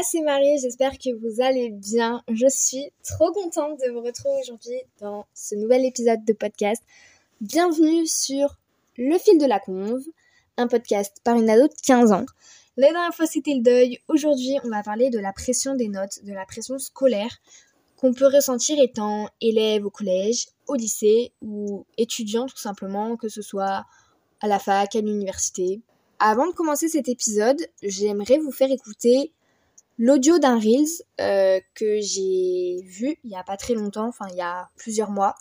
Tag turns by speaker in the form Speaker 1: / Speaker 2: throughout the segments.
Speaker 1: moi c'est Marie, j'espère que vous allez bien. Je suis trop contente de vous retrouver aujourd'hui dans ce nouvel épisode de podcast. Bienvenue sur Le fil de la conve, un podcast par une ado de 15 ans. La dernière fois c'était le deuil, aujourd'hui on va parler de la pression des notes, de la pression scolaire qu'on peut ressentir étant élève au collège, au lycée ou étudiant tout simplement, que ce soit à la fac, à l'université. Avant de commencer cet épisode, j'aimerais vous faire écouter l'audio d'un Reels euh, que j'ai vu il y a pas très longtemps, enfin il y a plusieurs mois.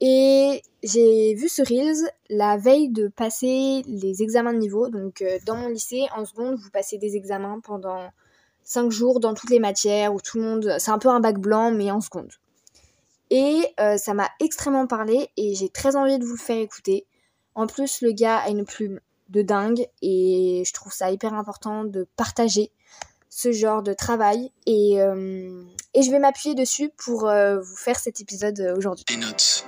Speaker 1: Et j'ai vu ce Reels la veille de passer les examens de niveau. Donc euh, dans mon lycée, en seconde, vous passez des examens pendant 5 jours dans toutes les matières où tout le monde... C'est un peu un bac blanc mais en seconde. Et euh, ça m'a extrêmement parlé et j'ai très envie de vous le faire écouter. En plus, le gars a une plume de dingue et je trouve ça hyper important de partager ce genre de travail et, euh, et je vais m'appuyer dessus pour euh, vous faire cet épisode euh, aujourd'hui.
Speaker 2: Les notes.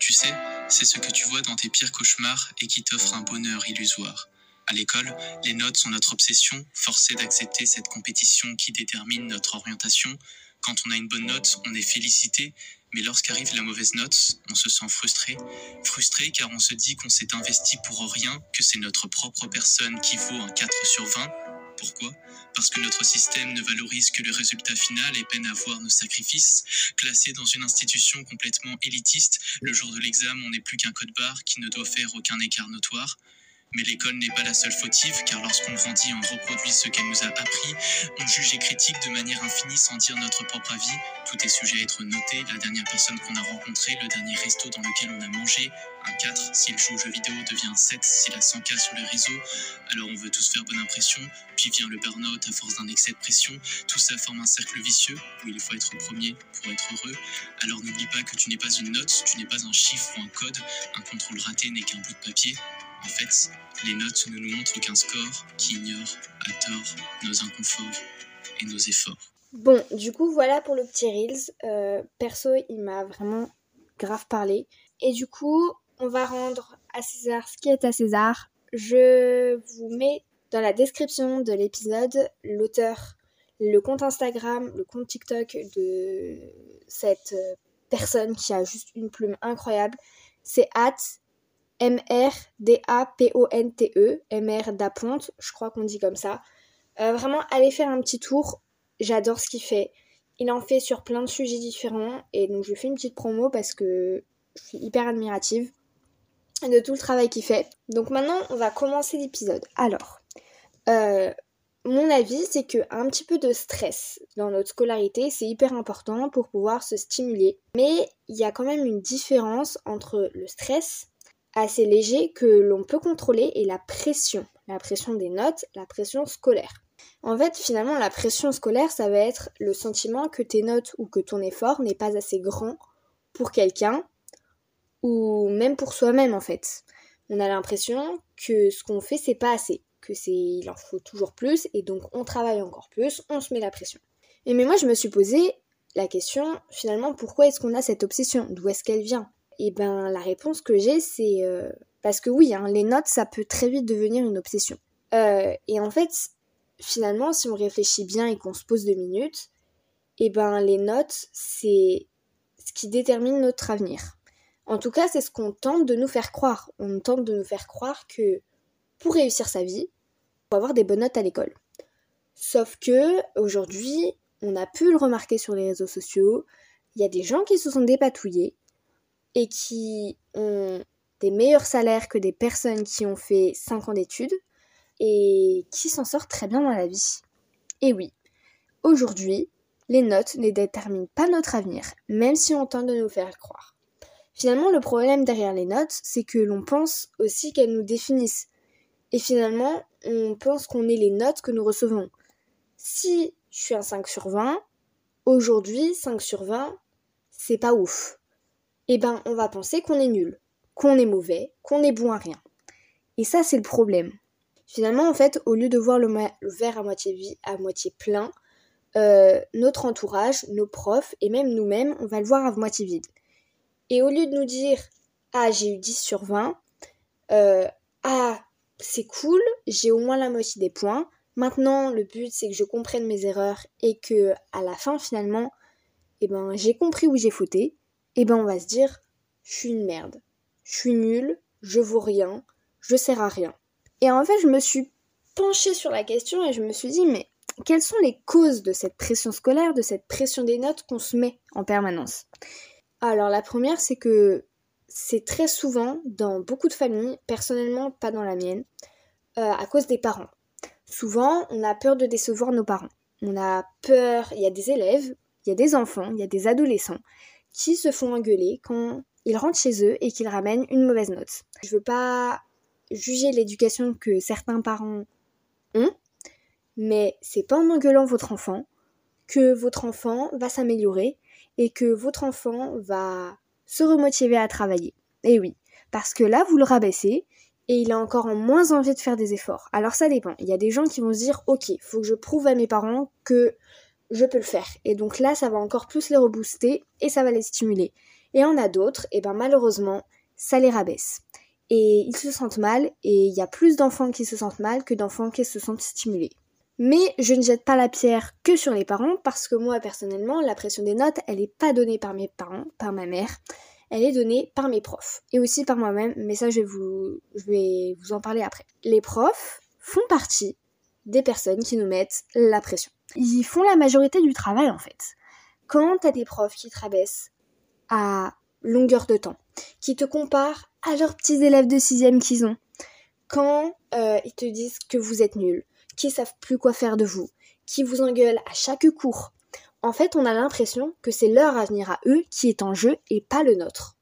Speaker 2: Tu sais, c'est ce que tu vois dans tes pires cauchemars et qui t'offre un bonheur illusoire. À l'école, les notes sont notre obsession, forcée d'accepter cette compétition qui détermine notre orientation. Quand on a une bonne note, on est félicité, mais lorsqu'arrive la mauvaise note, on se sent frustré. Frustré car on se dit qu'on s'est investi pour rien, que c'est notre propre personne qui vaut un 4 sur 20. Pourquoi? Parce que notre système ne valorise que le résultat final et peine à voir nos sacrifices. Classé dans une institution complètement élitiste, le jour de l'examen, on n'est plus qu'un code barre qui ne doit faire aucun écart notoire. Mais l'école n'est pas la seule fautive, car lorsqu'on grandit, on reproduit ce qu'elle nous a appris, on juge et critique de manière infinie sans dire notre propre avis. Tout est sujet à être noté, la dernière personne qu'on a rencontrée, le dernier resto dans lequel on a mangé, un 4 s'il joue aux jeux vidéo devient un 7 s'il a 100K sur les réseaux. Alors on veut tous faire bonne impression, puis vient le burn-out à force d'un excès de pression. Tout ça forme un cercle vicieux où il faut être premier pour être heureux. Alors n'oublie pas que tu n'es pas une note, tu n'es pas un chiffre ou un code, un contrôle raté n'est qu'un bout de papier. En fait, les notes ne nous montrent qu'un score qui ignore à tort nos inconforts et nos efforts.
Speaker 1: Bon, du coup, voilà pour le petit Reels. Euh, perso, il m'a vraiment grave parlé. Et du coup, on va rendre à César ce qui est à César. Je vous mets dans la description de l'épisode l'auteur, le compte Instagram, le compte TikTok de cette personne qui a juste une plume incroyable. C'est at M-R-D-A-P-O-N-T-E, M-R d'Aponte, je crois qu'on dit comme ça. Euh, vraiment, allez faire un petit tour. J'adore ce qu'il fait. Il en fait sur plein de sujets différents. Et donc, je lui fais une petite promo parce que je suis hyper admirative de tout le travail qu'il fait. Donc maintenant, on va commencer l'épisode. Alors, euh, mon avis, c'est que un petit peu de stress dans notre scolarité, c'est hyper important pour pouvoir se stimuler. Mais il y a quand même une différence entre le stress assez léger que l'on peut contrôler et la pression. La pression des notes, la pression scolaire. En fait, finalement, la pression scolaire, ça va être le sentiment que tes notes ou que ton effort n'est pas assez grand pour quelqu'un ou même pour soi-même en fait. On a l'impression que ce qu'on fait c'est pas assez, que c'est il en faut toujours plus et donc on travaille encore plus, on se met la pression. Et mais moi je me suis posé la question finalement pourquoi est-ce qu'on a cette obsession? D'où est-ce qu'elle vient? Et ben la réponse que j'ai c'est euh, parce que oui, hein, les notes ça peut très vite devenir une obsession. Euh, et en fait finalement si on réfléchit bien et qu'on se pose deux minutes, et ben les notes c'est ce qui détermine notre avenir. En tout cas, c'est ce qu'on tente de nous faire croire. On tente de nous faire croire que pour réussir sa vie, il faut avoir des bonnes notes à l'école. Sauf que aujourd'hui, on a pu le remarquer sur les réseaux sociaux, il y a des gens qui se sont dépatouillés et qui ont des meilleurs salaires que des personnes qui ont fait 5 ans d'études et qui s'en sortent très bien dans la vie. Et oui, aujourd'hui, les notes ne déterminent pas notre avenir, même si on tente de nous faire croire. Finalement, le problème derrière les notes, c'est que l'on pense aussi qu'elles nous définissent. Et finalement, on pense qu'on est les notes que nous recevons. Si je suis un 5 sur 20, aujourd'hui, 5 sur 20, c'est pas ouf. Eh ben, on va penser qu'on est nul, qu'on est mauvais, qu'on est bon à rien. Et ça, c'est le problème. Finalement, en fait, au lieu de voir le, verre à moitié, plein, euh, notre entourage, nos profs et même nous-mêmes, on va le voir à moitié vide. Et au lieu de nous dire Ah, j'ai eu 10 sur 20, euh, Ah, c'est cool, j'ai au moins la moitié des points, Maintenant, le but c'est que je comprenne mes erreurs et que à la fin finalement, eh ben j'ai compris où j'ai fauté. Eh ben on va se dire, je suis une merde, je suis nulle, je vaux rien, je sers à rien. Et en fait, je me suis penchée sur la question et je me suis dit, mais quelles sont les causes de cette pression scolaire, de cette pression des notes qu'on se met en permanence? Alors la première, c'est que c'est très souvent dans beaucoup de familles, personnellement pas dans la mienne, euh, à cause des parents. Souvent, on a peur de décevoir nos parents. On a peur, il y a des élèves, il y a des enfants, il y a des adolescents qui se font engueuler quand ils rentrent chez eux et qu'ils ramènent une mauvaise note. Je veux pas juger l'éducation que certains parents ont, mais c'est pas en engueulant votre enfant que votre enfant va s'améliorer et que votre enfant va se remotiver à travailler. Et oui, parce que là, vous le rabaissez et il a encore moins envie de faire des efforts. Alors ça dépend. Il y a des gens qui vont se dire, ok, faut que je prouve à mes parents que je peux le faire. Et donc là, ça va encore plus les rebooster et ça va les stimuler. Et on a d'autres, et ben malheureusement, ça les rabaisse. Et ils se sentent mal, et il y a plus d'enfants qui se sentent mal que d'enfants qui se sentent stimulés. Mais je ne jette pas la pierre que sur les parents, parce que moi personnellement, la pression des notes, elle n'est pas donnée par mes parents, par ma mère, elle est donnée par mes profs, et aussi par moi-même, mais ça je vais, vous, je vais vous en parler après. Les profs font partie des personnes qui nous mettent la pression. Ils font la majorité du travail en fait. Quand t'as des profs qui te rabaissent à longueur de temps, qui te comparent à leurs petits élèves de sixième qu'ils ont, quand euh, ils te disent que vous êtes nuls, qui savent plus quoi faire de vous, qui vous engueulent à chaque cours, en fait on a l'impression que c'est leur avenir à eux qui est en jeu et pas le nôtre.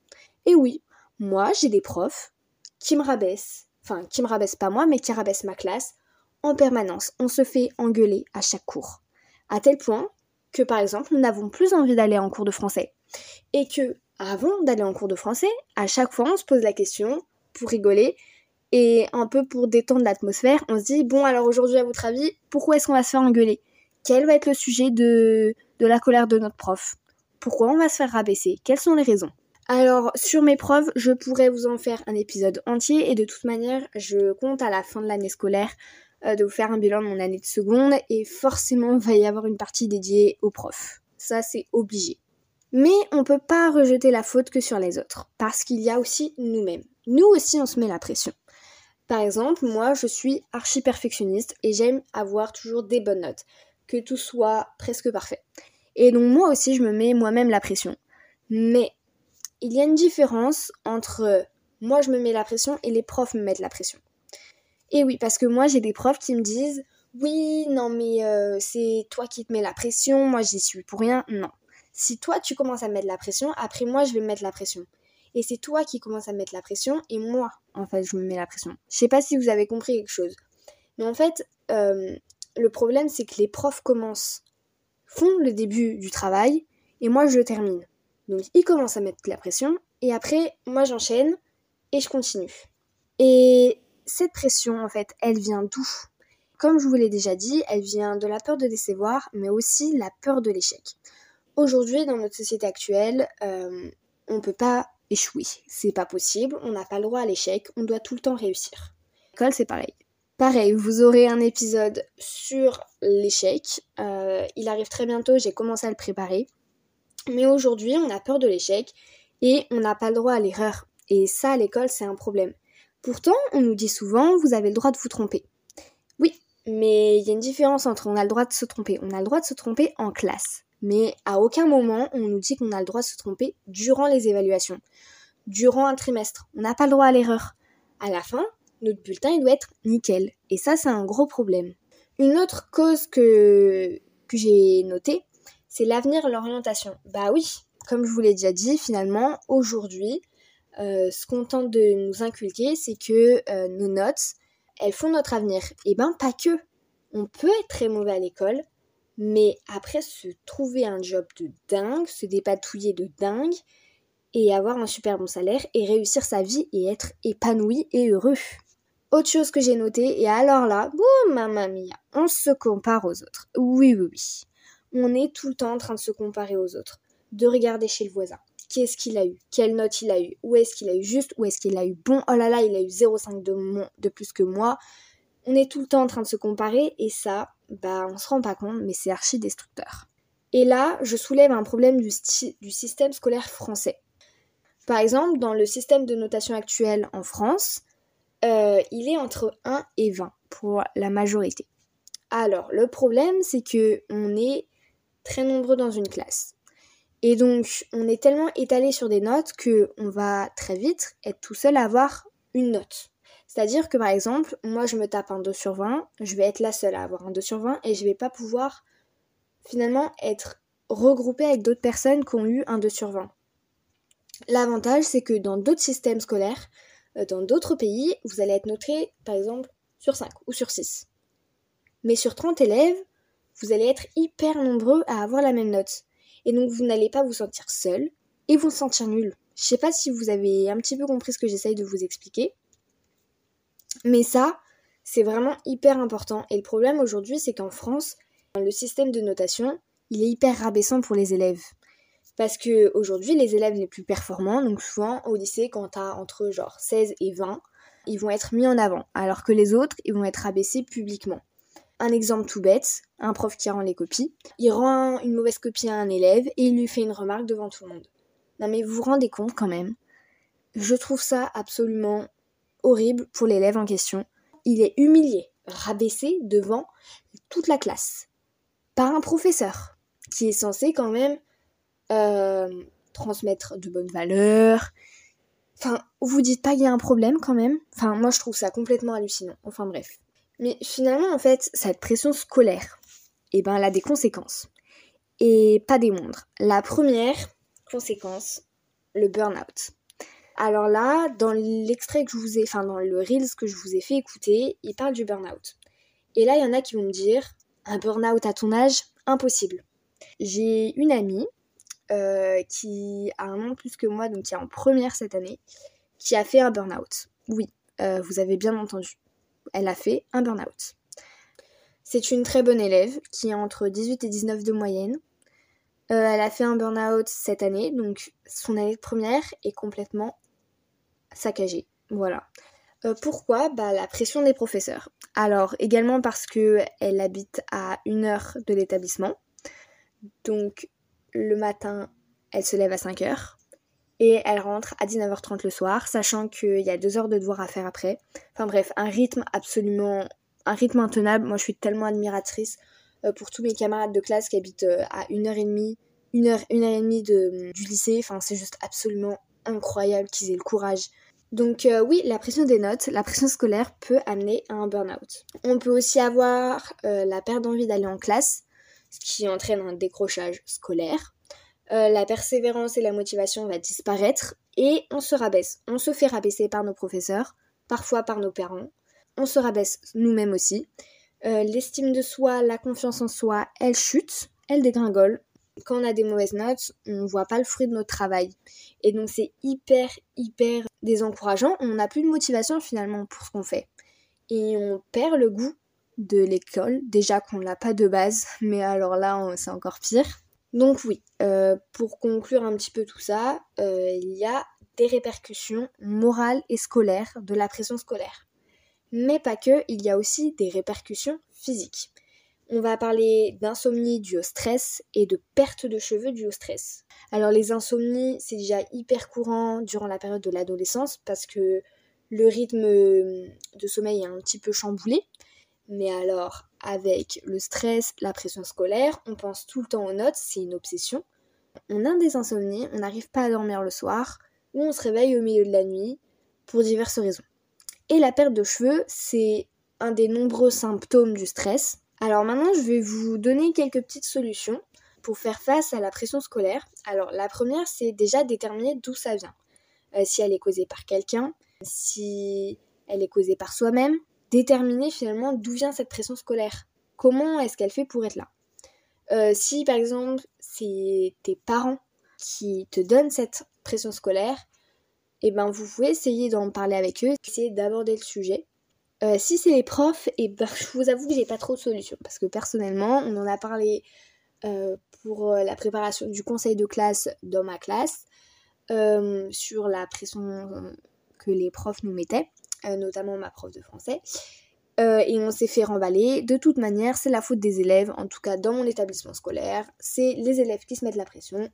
Speaker 1: Et oui, moi j'ai des profs qui me rabaissent, enfin qui me rabaissent pas moi, mais qui rabaissent ma classe en permanence. On se fait engueuler à chaque cours. À tel point que par exemple nous n'avons plus envie d'aller en cours de français. Et que avant d'aller en cours de français, à chaque fois on se pose la question, pour rigoler, et un peu pour détendre l'atmosphère, on se dit, bon alors aujourd'hui à votre avis, pourquoi est-ce qu'on va se faire engueuler? Quel va être le sujet de, de la colère de notre prof? Pourquoi on va se faire rabaisser? Quelles sont les raisons? Alors, sur mes preuves, je pourrais vous en faire un épisode entier et de toute manière, je compte à la fin de l'année scolaire de vous faire un bilan de mon année de seconde et forcément, il va y avoir une partie dédiée aux profs. Ça, c'est obligé. Mais on peut pas rejeter la faute que sur les autres, parce qu'il y a aussi nous-mêmes. Nous aussi, on se met la pression. Par exemple, moi, je suis archi perfectionniste et j'aime avoir toujours des bonnes notes, que tout soit presque parfait. Et donc moi aussi, je me mets moi-même la pression. Mais il y a une différence entre moi, je me mets la pression et les profs me mettent la pression. Et oui, parce que moi, j'ai des profs qui me disent oui, non, mais euh, c'est toi qui te mets la pression, moi j'y suis pour rien. Non si toi tu commences à mettre la pression, après moi je vais mettre la pression. Et c'est toi qui commences à mettre la pression et moi en fait je me mets la pression. Je sais pas si vous avez compris quelque chose. Mais en fait, euh, le problème c'est que les profs commencent, font le début du travail et moi je le termine. Donc ils commencent à mettre la pression et après moi j'enchaîne et je continue. Et cette pression en fait elle vient d'où? Comme je vous l'ai déjà dit, elle vient de la peur de décevoir mais aussi la peur de l'échec. Aujourd'hui, dans notre société actuelle, euh, on ne peut pas échouer. C'est pas possible, on n'a pas le droit à l'échec, on doit tout le temps réussir. L'école, c'est pareil. Pareil, vous aurez un épisode sur l'échec. Euh, il arrive très bientôt, j'ai commencé à le préparer. Mais aujourd'hui, on a peur de l'échec et on n'a pas le droit à l'erreur. Et ça, à l'école, c'est un problème. Pourtant, on nous dit souvent, vous avez le droit de vous tromper. Oui, mais il y a une différence entre on a le droit de se tromper. On a le droit de se tromper en classe mais à aucun moment on nous dit qu'on a le droit de se tromper durant les évaluations, durant un trimestre. On n'a pas le droit à l'erreur. À la fin, notre bulletin il doit être nickel. Et ça, c'est un gros problème. Une autre cause que, j'ai notée, c'est l'avenir, l'orientation. Bah oui, comme je vous l'ai déjà dit, finalement, aujourd'hui, euh, ce qu'on tente de nous inculquer, c'est que euh, nos notes, elles font notre avenir. Et ben pas que. On peut être très mauvais à l'école, mais après se trouver un job de dingue, se dépatouiller de dingue, et avoir un super bon salaire, et réussir sa vie et être épanoui et heureux. Autre chose que j'ai noté, et alors là, boum, mamma mia, on se compare aux autres. Oui, oui, oui. On est tout le temps en train de se comparer aux autres, de regarder chez le voisin. Qu'est-ce qu'il a eu Quelle note il a eu Où est-ce qu'il a eu juste Où est-ce qu'il a eu bon Oh là là, il a eu 0,5 de, de plus que moi. On est tout le temps en train de se comparer et ça, bah on se rend pas compte, mais c'est archi destructeur. Et là, je soulève un problème du, système scolaire français. Par exemple, dans le système de notation actuel en France, euh, il est entre 1 et 20 pour la majorité. Alors, le problème, c'est que on est très nombreux dans une classe. Et donc, on est tellement étalé sur des notes que on va très vite être tout seul à avoir une note. C'est-à-dire que par exemple, moi je me tape un 2 sur 20, je vais être la seule à avoir un 2 sur 20 et je vais pas pouvoir finalement être regroupée avec d'autres personnes qui ont eu un 2 sur 20. L'avantage, c'est que dans d'autres systèmes scolaires, euh, dans d'autres pays, vous allez être noté par exemple sur 5 ou sur 6. Mais sur 30 élèves, vous allez être hyper nombreux à avoir la même note. Et donc vous n'allez pas vous sentir seul et vous sentir nul. Je sais pas si vous avez un petit peu compris ce que j'essaye de vous expliquer. Mais ça, c'est vraiment hyper important. Et le problème aujourd'hui, c'est qu'en France, le système de notation, il est hyper rabaissant pour les élèves. Parce que aujourd'hui, les élèves les plus performants, donc souvent au lycée, quand t'as entre genre 16 et 20, ils vont être mis en avant, alors que les autres, ils vont être abaissés publiquement. Un exemple tout bête, un prof qui rend les copies, il rend une mauvaise copie à un élève et il lui fait une remarque devant tout le monde. Non mais vous vous rendez compte quand même Je trouve ça absolument horrible pour l'élève en question. Il est humilié, rabaissé devant toute la classe par un professeur qui est censé quand même euh, transmettre de bonnes valeurs. Enfin, vous dites pas qu'il y a un problème quand même? Enfin, moi je trouve ça complètement hallucinant. Enfin bref. Mais finalement, en fait, cette pression scolaire, eh ben, elle a des conséquences. Et pas des moindres. La première conséquence, le burn-out. Alors là, dans l'extrait que je vous ai, enfin dans le Reels que je vous ai fait écouter, il parle du burn-out. Et là, il y en a qui vont me dire, un burn-out à ton âge, impossible. J'ai une amie euh, qui a un an plus que moi, donc qui est en première cette année, qui a fait un burn-out. Oui, euh, vous avez bien entendu. Elle a fait un burn-out. C'est une très bonne élève qui a entre 18 et 19 de moyenne. Euh, elle a fait un burn-out cette année, donc son année de première est complètement saccagée. Voilà. pourquoi? Bah, La pression des professeurs. Alors, également parce qu'elle habite à une heure de l'établissement. Donc, le matin, elle se lève à 5h et elle rentre à 19h30 le soir, sachant qu'il y a deux heures de devoir à faire après. Enfin bref, un rythme absolument, un rythme intenable. Moi, je suis tellement admiratrice euh, pour tous mes camarades de classe qui habitent euh, à une heure et demie, une heure, une heure et demie de, du lycée. Enfin, c'est juste absolument incroyable qu'ils aient le courage. Donc euh, oui, la pression des notes, la pression scolaire peut amener à un burn-out. On peut aussi avoir la perte d'envie d'aller en classe, ce qui entraîne un décrochage scolaire. Euh, la persévérance et la motivation va disparaître et on se rabaisse. On se fait rabaisser par nos professeurs, parfois par nos parents. On se rabaisse nous-mêmes aussi. Euh, l'estime de soi, la confiance en soi, elle chute, elle dégringole. Quand on a des mauvaises notes, on ne voit pas le fruit de notre travail. Et donc c'est hyper, hyper désencourageant. On n'a plus de motivation finalement pour ce qu'on fait. Et on perd le goût de l'école, déjà qu'on l'a pas de base, mais alors là c'est encore pire. Donc oui, euh, pour conclure un petit peu tout ça, euh, il y a des répercussions morales et scolaires de la pression scolaire. Mais pas que, il y a aussi des répercussions physiques. On va parler d'insomnie due au stress et de perte de cheveux due au stress. Alors les insomnies, c'est déjà hyper courant durant la période de l'adolescence parce que le rythme de sommeil est un petit peu chamboulé. Mais alors, avec le stress, la pression scolaire, on pense tout le temps aux notes, c'est une obsession. On a des insomnies, on n'arrive pas à dormir le soir, ou on se réveille au milieu de la nuit, pour diverses raisons. Et la perte de cheveux, c'est un des nombreux symptômes du stress. Alors maintenant, je vais vous donner quelques petites solutions pour faire face à la pression scolaire. Alors la première, c'est déjà déterminer d'où ça vient. Euh, si elle est causée par quelqu'un, si elle est causée par soi-même, déterminer finalement d'où vient cette pression scolaire. Comment est-ce qu'elle fait pour être là? Euh, Si par exemple c'est tes parents qui te donnent cette pression scolaire, eh ben vous pouvez essayer d'en parler avec eux, essayer d'aborder le sujet. Euh, si c'est les profs, et eh ben je vous avoue que j'ai pas trop de solutions parce que personnellement on en a parlé euh, pour la préparation du conseil de classe dans ma classe sur la pression que les profs nous mettaient. Euh, notamment ma prof de français. Euh, et on s'est fait remballer. De toute manière, c'est la faute des élèves, en tout cas dans mon établissement scolaire. C'est les élèves qui se mettent la pression.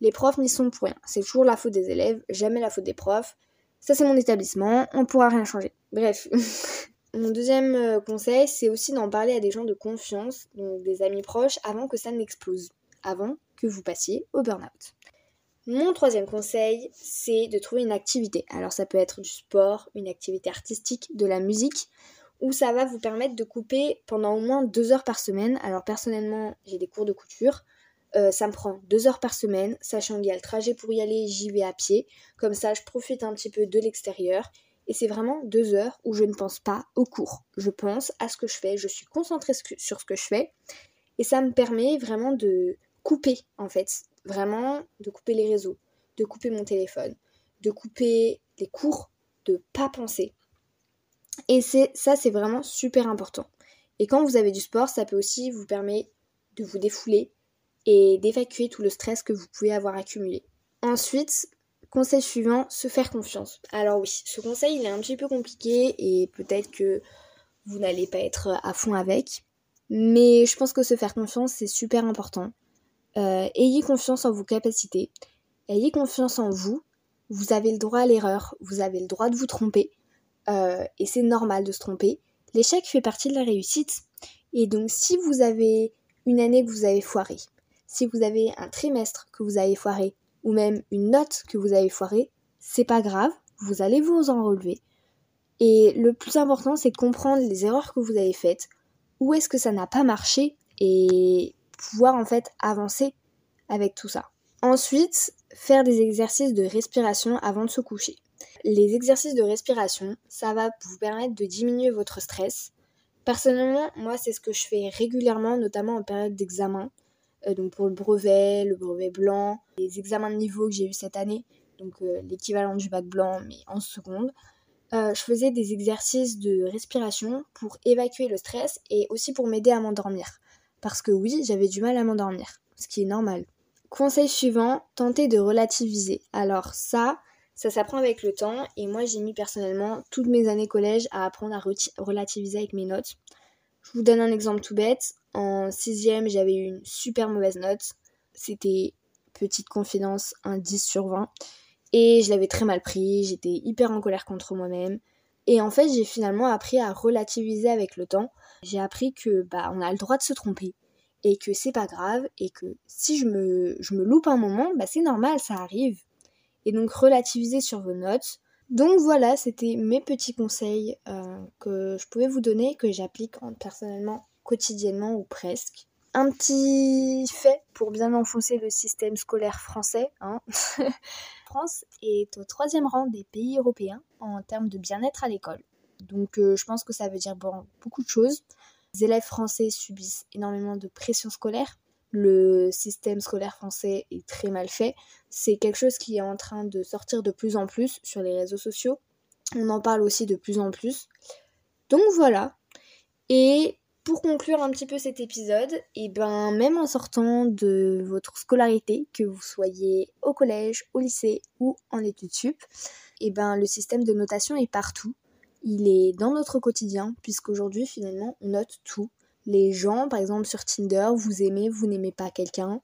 Speaker 1: Les profs n'y sont pour rien. C'est toujours la faute des élèves, jamais la faute des profs. Ça, c'est mon établissement, on pourra rien changer. Bref. mon deuxième euh, conseil, c'est aussi d'en parler à des gens de confiance, donc des amis proches, avant que ça n'explose. Avant que vous passiez au burn-out. Mon troisième conseil, c'est de trouver une activité. Alors ça peut être du sport, une activité artistique, de la musique, où ça va vous permettre de couper pendant au moins deux heures par semaine. Alors personnellement, j'ai des cours de couture. Euh, ça me prend deux heures par semaine, sachant qu'il y a le trajet pour y aller, j'y vais à pied. Comme ça, je profite un petit peu de l'extérieur. Et c'est vraiment deux heures où je ne pense pas au cours. Je pense à ce que je fais, je suis concentrée sur ce que je fais. Et ça me permet vraiment de couper, en fait. Vraiment de couper les réseaux, de couper mon téléphone, de couper les cours, de pas penser. Et c'est ça, c'est vraiment super important. Et quand vous avez du sport, ça peut aussi vous permettre de vous défouler et d'évacuer tout le stress que vous pouvez avoir accumulé. Ensuite, conseil suivant, se faire confiance. Alors oui, ce conseil, il est un petit peu compliqué et peut-être que vous n'allez pas être à fond avec. Mais je pense que se faire confiance, c'est super important. Euh, ayez confiance en vos capacités. Ayez confiance en vous. Vous avez le droit à l'erreur. Vous avez le droit de vous tromper. Euh, et c'est normal de se tromper. L'échec fait partie de la réussite. Et donc si vous avez une année que vous avez foiré, si vous avez un trimestre que vous avez foiré, ou même une note que vous avez foiré, c'est pas grave, vous allez vous en relever. Et le plus important, c'est de comprendre les erreurs que vous avez faites, où est-ce que ça n'a pas marché, et pouvoir en fait avancer avec tout ça. Ensuite, faire des exercices de respiration avant de se coucher. Les exercices de respiration, ça va vous permettre de diminuer votre stress. Personnellement, moi, c'est ce que je fais régulièrement, notamment en période d'examen. Euh, donc pour le brevet, le brevet blanc, les examens de niveau que j'ai eu cette année, donc euh, l'équivalent du bac blanc, mais en seconde. Euh, je faisais des exercices de respiration pour évacuer le stress et aussi pour m'aider à m'endormir. Parce que oui, j'avais du mal à m'endormir, ce qui est normal. Conseil suivant, tenter de relativiser. Alors ça, ça s'apprend avec le temps et moi j'ai mis personnellement toutes mes années collège à apprendre à relativiser avec mes notes. Je vous donne un exemple tout bête. En sixième, j'avais eu une super mauvaise note. C'était, petite confidence, un 10 sur 20. Et je l'avais très mal pris, j'étais hyper en colère contre moi-même. Et en fait, j'ai finalement appris à relativiser avec le temps. J'ai appris que bah on a le droit de se tromper et que c'est pas grave et que si je me, je me loupe un moment, bah c'est normal, ça arrive. Et donc relativiser sur vos notes. Donc voilà, c'était mes petits conseils euh, que je pouvais vous donner, que j'applique personnellement quotidiennement ou presque. Un petit fait pour bien enfoncer le système scolaire français. Hein. France est au troisième rang des pays européens en termes de bien-être à l'école. Donc euh, je pense que ça veut dire beaucoup de choses. Les élèves français subissent énormément de pression scolaire. Le système scolaire français est très mal fait. C'est quelque chose qui est en train de sortir de plus en plus sur les réseaux sociaux. On en parle aussi de plus en plus. Donc voilà. Et pour conclure un petit peu cet épisode, et eh ben même en sortant de votre scolarité, que vous soyez au collège, au lycée ou en études sup, et eh ben le système de notation est partout. Il est dans notre quotidien puisqu'aujourd'hui finalement on note tout. Les gens, par exemple sur Tinder, vous aimez, vous n'aimez pas quelqu'un,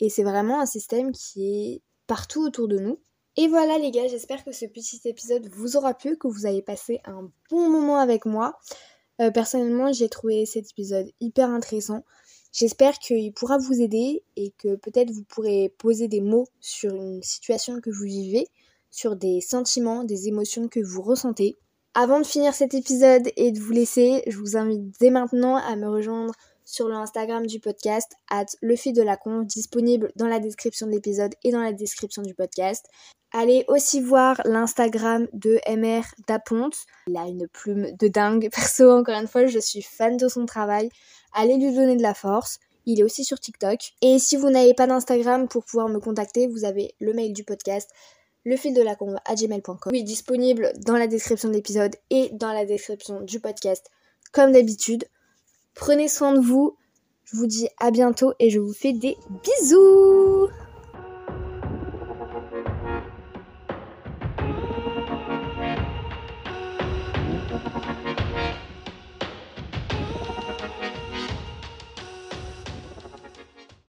Speaker 1: et c'est vraiment un système qui est partout autour de nous. Et voilà les gars, j'espère que ce petit épisode vous aura plu, que vous avez passé un bon moment avec moi. Euh, personnellement, j'ai trouvé cet épisode hyper intéressant. J'espère qu'il pourra vous aider et que peut-être vous pourrez poser des mots sur une situation que vous vivez, sur des sentiments, des émotions que vous ressentez. Avant de finir cet épisode et de vous laisser, je vous invite dès maintenant à me rejoindre sur le Instagram du podcast, at le de la disponible dans la description de l'épisode et dans la description du podcast. Allez aussi voir l'Instagram de MR Daponte. Il a une plume de dingue. Perso, encore une fois, je suis fan de son travail. Allez lui donner de la force. Il est aussi sur TikTok. Et si vous n'avez pas d'Instagram pour pouvoir me contacter, vous avez le mail du podcast, le fil de la conve à gmail.com. Oui, disponible dans la description de l'épisode et dans la description du podcast, comme d'habitude. Prenez soin de vous. Je vous dis à bientôt et je vous fais des bisous